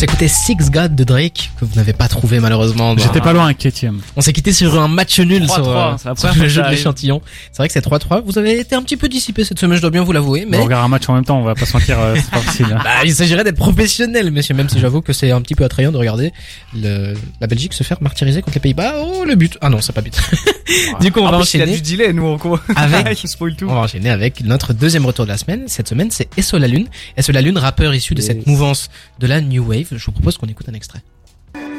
On s'est écouté Six God de Drake, que vous n'avez pas trouvé malheureusement. J'étais pas loin, inquiétième. On s'est quitté sur un match nul 3-3, sur, euh, la sur le jeu de l'échantillon. C'est vrai que c'est 3-3. Vous avez été un petit peu dissipé cette semaine, je dois bien vous l'avouer, mais On regarde un match en même temps, on va pas se mentir, euh, c'est pas facile. hein. bah, il s'agirait d'être professionnel, monsieur, même si j'avoue que c'est un petit peu attrayant de regarder le, la Belgique se faire martyriser contre les Pays-Bas. Oh, le but. Ah non, c'est pas but. du coup, on va plus, il a enchaîner. du delay, nous, on Avec- il spoil tout. On va enchaîner avec notre deuxième retour de la semaine. Cette semaine, c'est Esso la Lune. Esso la Lune, rappeur issu de cette mouvance de la New Wave. Je vous propose qu'on écoute un extrait.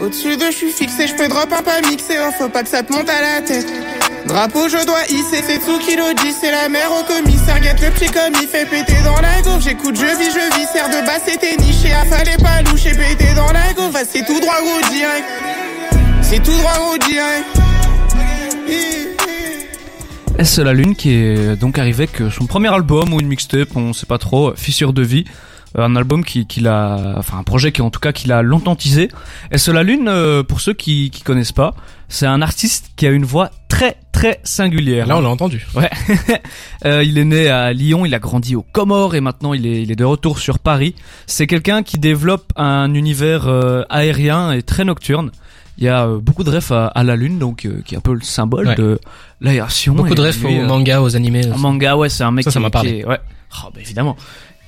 Au-dessus de je suis fixé, je peux drop un pas mixé, oh, faut pas que ça te monte à la tête. Drapeau, je dois hisser, c'est Tsukilo dit, c'est la mère au commissaire, guette le petit comme il fait péter dans la gaufre. J'écoute, je vis, je vis, serre de bas, c'était niché, fallait pas loucher, péter dans la gaufre. Ah, c'est tout droit, gros direct. C'est tout droit, gros direct. Est-ce la lune qui est donc arrivé avec son premier album ou une mixtape, on sait pas trop, Fissure de vie. Euh, Un album qui, qu'il a, enfin un projet qui en tout cas qu'il a longtemps teasé. Est-ce la lune, euh, pour ceux qui, qui connaissent pas, c'est un artiste qui a une voix très très singulière. Là, on l'a entendu. Ouais. Euh, il est né à Lyon, il a grandi aux Comores et maintenant il est, il est de retour sur Paris. C'est quelqu'un qui développe un univers euh, aérien et très nocturne. Il y a euh, beaucoup de refs à, à la lune, donc qui est un peu le symbole Ouais. de l'aération. Beaucoup et de refs aux mangas, aux animés. en manga, ouais, c'est un mec Ça, ça qui, qui est- ouais. Oh, bah, évidemment.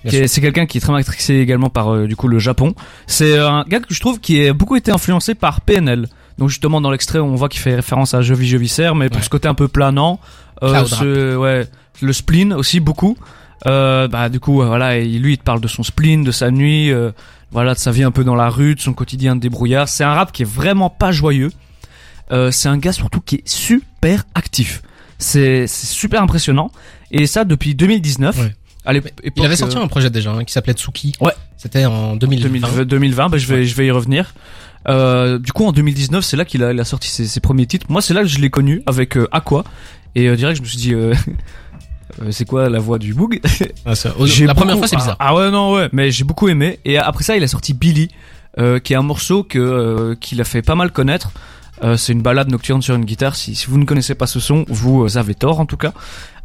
C'est quelqu'un qui est très matrixé également par euh, du coup le Japon. C'est un gars que je trouve qui a beaucoup été influencé par PNL. Donc justement dans l'extrait on voit qu'il fait référence à je viscère, mais pour Ouais. ce côté un peu planant, euh, ce- ouais, le spleen aussi beaucoup. Euh, bah du coup voilà, et lui il te parle de son spleen, de sa nuit, euh, voilà de sa vie un peu dans la rue, de son quotidien de débrouillard. C'est un rap qui est vraiment pas joyeux. Euh, c'est un gars surtout qui est super actif. C'est c'est super impressionnant et ça depuis 2019. Ouais. À Il avait sorti euh, un projet déjà hein, qui s'appelait Tsuki. Ouais. C'était en 2020. 2020, 2020 bah, je vais je vais y revenir. Euh, du coup en 2019 c'est là qu'il a, il a sorti ses, ses premiers titres. Moi c'est là que je l'ai connu avec euh, Aqua et euh, direct je me suis dit euh, euh, c'est quoi la voix du Boog Ah, ça- la première fois, c'est bizarre. Ah, ah ouais non ouais mais j'ai beaucoup aimé et après ça il a sorti Billy euh, qui est un morceau que euh, qu'il a fait pas mal connaître. Euh, c'est une balade nocturne sur une guitare. Si, si vous ne connaissez pas ce son, vous euh, avez tort en tout cas.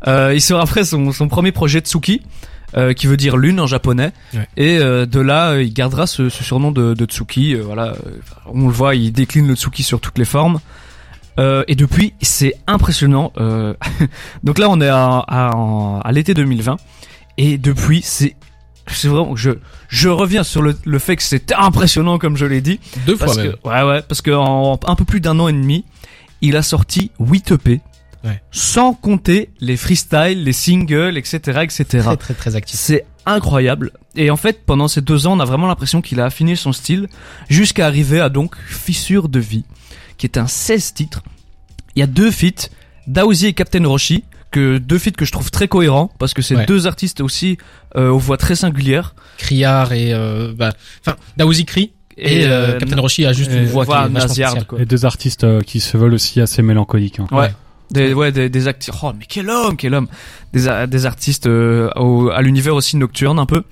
Euh, il sort après son, son premier projet Tsuki, euh, qui veut dire lune en japonais. Ouais. Et de là, il gardera ce, ce surnom de, de Tsuki. voilà, on le voit, il décline le Tsuki sur toutes les formes. Et depuis, c'est impressionnant. Donc là, on est à, à l'été 2020. Et depuis, c'est c'est vraiment je je reviens sur le, le fait que c'était impressionnant comme je l'ai dit Deux fois parce même. que ouais ouais parce que en un peu plus d'un an et demi il a sorti 8 EP Ouais. sans compter les freestyles les singles etc etc Très très très actif. c'est incroyable et en fait pendant ces deux ans on a vraiment l'impression qu'il a affiné son style jusqu'à arriver à donc Fissure de vie qui est un 16 titres il y a deux feats Daozi et Captain Roshi que deux feats que je trouve très cohérents parce que c'est Ouais. deux artistes aussi euh, aux voix très singulières Criard et euh, bah, enfin Daouzi crie et, euh, euh, Captain Roshi a juste et une voix qui est voix nasillarde, spéciale. quoi. Les deux artistes euh, qui se veulent aussi assez mélancoliques. hein. Ouais. Des, ouais, des, des acteurs. Oh, mais quel homme, quel homme. Des, a- des artistes euh, au- à l'univers aussi nocturne un peu.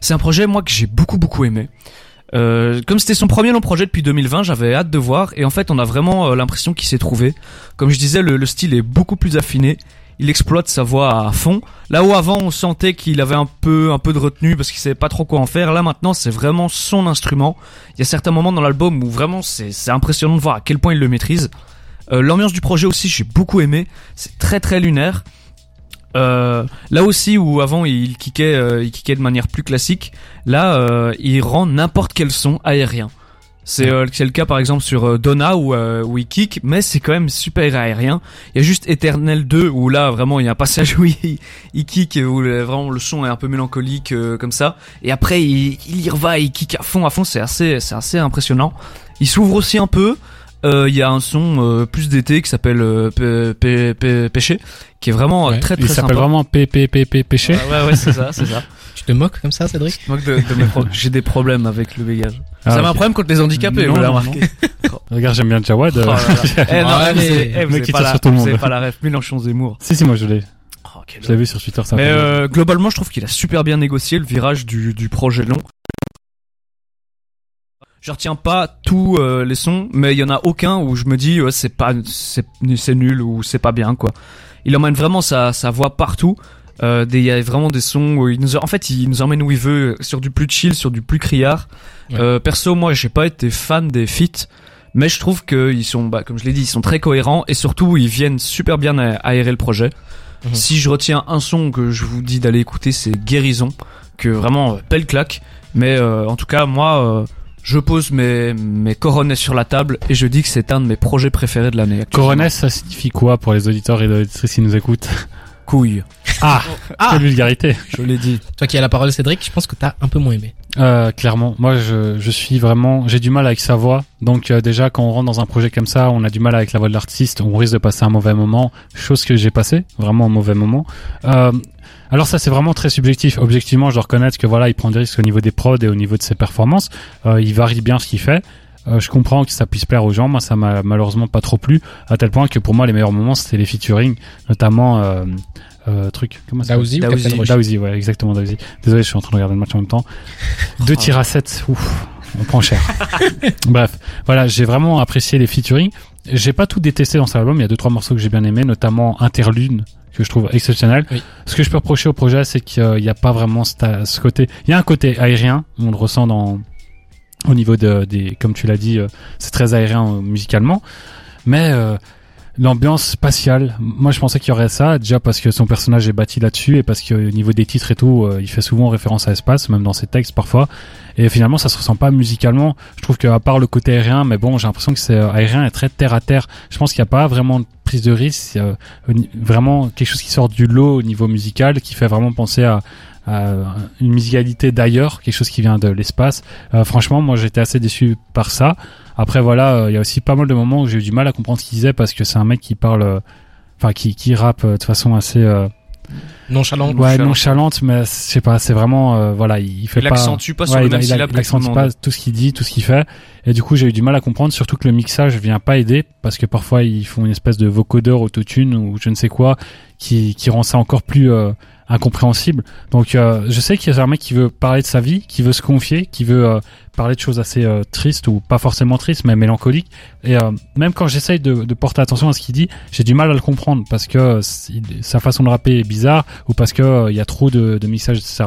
C'est un projet, moi, que j'ai beaucoup, beaucoup aimé. Euh, comme c'était son premier long projet depuis 2020, j'avais hâte de voir. Et en fait, on a vraiment euh, l'impression qu'il s'est trouvé. Comme je disais, le, le style est beaucoup plus affiné. Il exploite sa voix à fond. Là où avant, on sentait qu'il avait un peu, un peu de retenue parce qu'il savait pas trop quoi en faire. Là, maintenant, c'est vraiment son instrument. Il y a certains moments dans l'album où vraiment, c'est impressionnant de voir à quel point il le maîtrise. Euh, L'ambiance du projet aussi, j'ai beaucoup aimé. C'est très très lunaire. Euh, là aussi où avant il kickait, euh, il kickait de manière plus classique, là il rend n'importe quel son aérien. C'est euh, le cas par exemple sur euh, Donna où, euh, où il kick, mais c'est quand même super aérien. Il y a juste Eternal 2 où là vraiment il y a un passage où il, il kick où vraiment le son est un peu mélancolique euh, comme ça. Et après il, il y va, il kick à fond, à fond. C'est assez, c'est assez impressionnant. Il s'ouvre aussi un peu. Euh, Il y a un son plus d'été qui s'appelle P- P- P- Péché, qui est vraiment Ouais. très Il très s'appelle vraiment. Ouais, ouais, ouais, c'est ça, c'est ça. Te moques comme ça, Cédric Je moque de- de mes pro- J'ai des problèmes avec le bégage. Ah, ça m'a un problème contre les handicapés, Non, vous l'avez remarqué. Regarde, j'aime bien Jawad. Oh euh, là là. Eh non, Ah, eh, vous mais- eh, le vous avez pas la- vous avez pas la ref, Mélenchon Zemmour. si, si, moi je l'ai. Oh, Je l'ai vu sur Twitter, ça. Mais euh, globalement, je trouve qu'il a super bien négocié le virage du, du projet long. Je retiens pas tous euh, les sons, mais il y en a aucun où je me dis ouais, c'est pas c'est c'est nul ou c'est pas bien quoi. Il emmène vraiment sa, sa voix partout. Euh, des- il y a vraiment des sons où il nous, en fait, il nous emmène où il veut, sur du plus chill, sur du plus criard. Ouais. Euh, perso, moi, j'ai pas été fan des feats, mais je trouve qu'ils sont, bah, comme je l'ai dit, ils sont très cohérents et surtout, ils viennent super bien a- aérer le projet. Mhm. Si je retiens un son que je vous dis d'aller écouter, c'est Guérison, que vraiment euh, belle claque. Mais euh, en tout cas, moi, euh, je pose mes mes coronets sur la table et je dis que c'est un de mes projets préférés de l'année. Coronets, ça signifie quoi pour les auditeurs et les auditrices qui nous écoutent? Couille, Ah, quelle vulgarité je l'ai dit. Toi qui as la parole, Cédric, je pense que t'as un peu moins aimé. Euh, clairement, moi je, je suis vraiment, j'ai du mal avec sa voix. Donc euh, déjà quand on rentre dans un projet comme ça, on a du mal avec la voix de l'artiste, on risque de passer un mauvais moment, chose que j'ai passé, vraiment un mauvais moment. Euh, alors ça c'est vraiment très subjectif. Objectivement, je dois reconnaître que voilà, il prend des risques au niveau des prods et au niveau de ses performances. Euh, il varie bien ce qu'il fait. Euh, je comprends que ça puisse plaire aux gens. Moi, ça m'a malheureusement pas trop plu, à tel point que pour moi les meilleurs moments c'était les featuring, notamment euh, euh, truc. Comment ça s'appelle Daouzi ouais, exactement Daouzi. Désolé, je suis en train de regarder le match en même temps. Deux tirs à 7, ouf, on prend cher. Bref, voilà, j'ai vraiment apprécié les featuring. J'ai pas tout détesté dans cet album, il y a deux trois morceaux que j'ai bien aimés, notamment Interlune que je trouve exceptionnel. Oui. Ce que je peux reprocher au projet, c'est qu'il n'y a pas vraiment ce, ce côté. Il y a un côté aérien, on le ressent dans au niveau de, des, comme tu l'as dit, euh, c'est très aérien euh, musicalement, mais euh, l'ambiance spatiale, moi je pensais qu'il y aurait ça, déjà parce que son personnage est bâti là-dessus et parce qu'au niveau des titres et tout, il fait souvent référence à l'espace, même dans ses textes parfois. Et finalement, ça se ressent pas musicalement. Je trouve qu'à part le côté aérien, mais bon, j'ai l'impression que c'est aérien et très terre à terre. Je pense qu'il n'y a pas vraiment de prise de risque, vraiment quelque chose qui sort du lot au niveau musical, qui fait vraiment penser à une musicalité d'ailleurs, quelque chose qui vient de l'espace. Euh, franchement, moi j'étais assez déçu par ça. Après voilà, euh, il y a aussi pas mal de moments où j'ai eu du mal à comprendre ce qu'il disait parce que c'est un mec qui parle, euh, enfin qui qui rappe euh, de façon assez euh, Nonchalant. ouais nonchalant. nonchalante, mais je sais pas, c'est vraiment euh, voilà, il, fait Il pas accentue pas sur Ouais, le même il, syllabe il accentue pas tout ce qu'il dit, tout ce qu'il fait. Et du coup, j'ai eu du mal à comprendre, surtout que le mixage vient pas aider, parce que parfois ils font une espèce de vocodeur autotune ou je ne sais quoi, qui, qui rend ça encore plus euh, incompréhensible. Donc, euh, je sais qu'il y a un mec qui veut parler de sa vie, qui veut se confier, qui veut euh, parler de choses assez euh, tristes ou pas forcément tristes, mais mélancoliques. Et euh, même quand j'essaye de, de porter attention à ce qu'il dit, j'ai du mal à le comprendre parce que euh, sa façon de rapper est bizarre ou parce que euh, il y a trop de, de mixage, etc.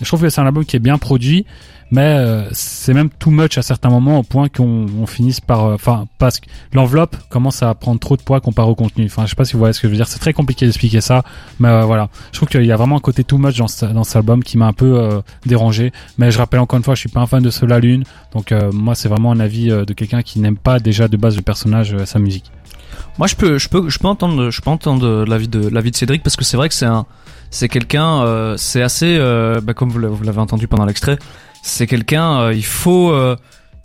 Je trouve que c'est un album qui est bien produit, mais euh, c'est même too much à certains moments au point qu'on on finisse par, euh, enfin, parce que l'enveloppe commence à prendre trop de poids comparé au contenu. Enfin, je sais pas si vous voyez ce que je veux dire. C'est très compliqué d'expliquer ça, mais euh, voilà. Je trouve qu'il y a vraiment un côté too much dans, dans cet album qui m'a un peu euh, dérangé. Mais je rappelle encore une fois, je suis pas un fan de Sola Lune, donc moi c'est vraiment un avis de quelqu'un qui n'aime pas déjà de base le personnage, sa musique. Moi, je peux, je peux, je peux entendre, je peux entendre l'avis de l'avis de Cédric parce que c'est vrai que c'est un, c'est quelqu'un, c'est assez, bah, comme vous l'avez entendu pendant l'extrait, c'est quelqu'un, euh, il faut, euh,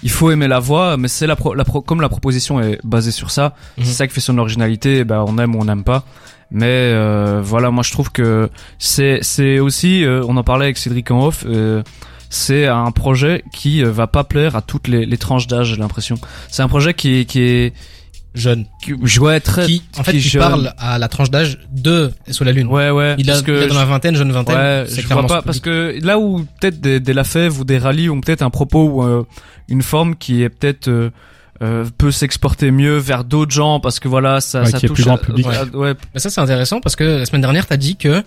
il faut aimer la voix, mais c'est la, pro, la pro- comme la proposition est basée sur ça, Mhm. c'est ça qui fait son originalité. Bah, on aime ou on n'aime pas. Mais euh, voilà, moi je trouve que c'est, c'est aussi, euh, on en parlait avec Cédric en off. euh, c'est un projet qui euh, va pas plaire à toutes les, les tranches d'âge, j'ai l'impression. C'est un projet qui qui est, Jeune. qui, ouais, très, Qui, en fait, qui jeune. parle à la tranche d'âge de Sous la Lune. Ouais, ouais. Il, a, parce que il est dans la je- vingtaine, jeune vingtaine. ouais, c'est je vois pas ce parce que là où peut-être des, des Lafèvre ou des rallyes ont peut-être un propos ou euh, une forme qui est peut-être euh, euh, peut s'exporter mieux vers d'autres gens parce que voilà ça Ouais, ça touche plus grand public. à- ouais, Mais ça, c'est intéressant parce que la semaine dernière, t'as dit que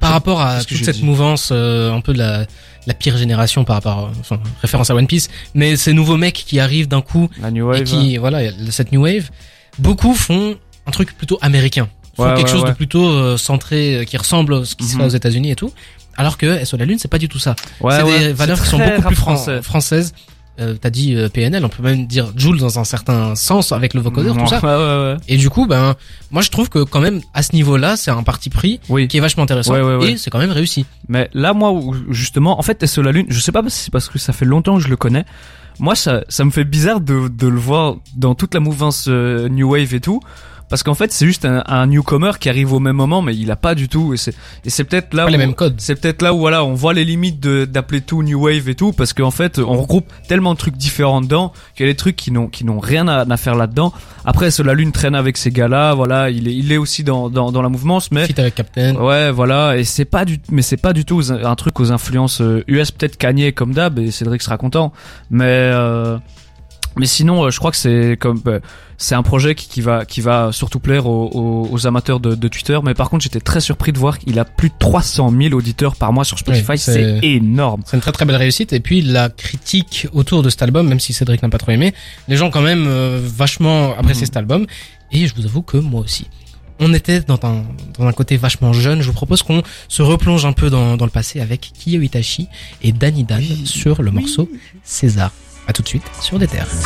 par rapport à toute cette dit mouvance, euh, un peu de la, la pire génération par rapport, à- enfin, référence à One Piece, mais ces nouveaux mecs qui arrivent d'un coup la new et wave. qui, voilà, cette new wave, beaucoup font un truc plutôt américain. Font Ouais, quelque ouais, chose de plutôt euh, centré, euh, qui ressemble à ce qui se Mhm. fait aux États-Unis et tout. Alors que SO la Lune, c'est pas du tout ça. Ouais, c'est ouais, des valeurs qui sont beaucoup plus fran- français. françaises. Euh, T'as dit euh, PNL, on peut même dire Joule dans un certain sens avec le vocodeur, tout ça. Ouais, ouais, ouais. Et du coup, ben, moi je trouve que quand même à ce niveau-là, c'est un parti pris Oui. qui est vachement intéressant Ouais, ouais, ouais. et c'est quand même réussi. Mais là, moi, justement, en fait, SO la Lune, je sais pas si c'est parce que ça fait longtemps que je le connais. Moi, ça, ça me fait bizarre de, de le voir dans toute la mouvance euh, New Wave et tout. Parce qu'en fait, c'est juste un, un newcomer qui arrive au même moment, mais il a pas du tout. Et c'est, et c'est peut-être là Pas où, les mêmes codes. c'est peut-être là où voilà, on voit les limites de, d'appeler tout New Wave et tout, parce qu'en fait, on regroupe tellement de trucs différents dedans qu'il y a des trucs qui n'ont, qui n'ont rien à, à faire là-dedans. Après, la Lune traîne avec ces gars-là, voilà, il est, il est aussi dans, dans, dans la mouvance, mais Fit avec Captain. Ouais, voilà, et c'est pas du, mais c'est pas du tout un truc aux influences euh, US, peut-être Kanye comme d'hab, et Cédric sera content, mais euh, Mais sinon, euh, je crois que c'est comme euh, c'est un projet qui, qui va qui va surtout plaire aux, aux- aux amateurs de, de Twitter. Mais par contre, j'étais très surpris de voir qu'il a plus de 300 000 auditeurs par mois sur Spotify. Oui, c'est c'est- énorme. C'est une très très belle réussite. Et puis la critique autour de cet album, même si Cédric n'a pas trop aimé, les gens quand même euh, vachement apprécié Mhm. cet album. Et je vous avoue que moi aussi. On était dans un, dans un côté vachement jeune. Je vous propose qu'on se replonge un peu dans, dans le passé avec Kiyo Itachi et Danny Dan sur le morceau César. À tout de suite sur des terres.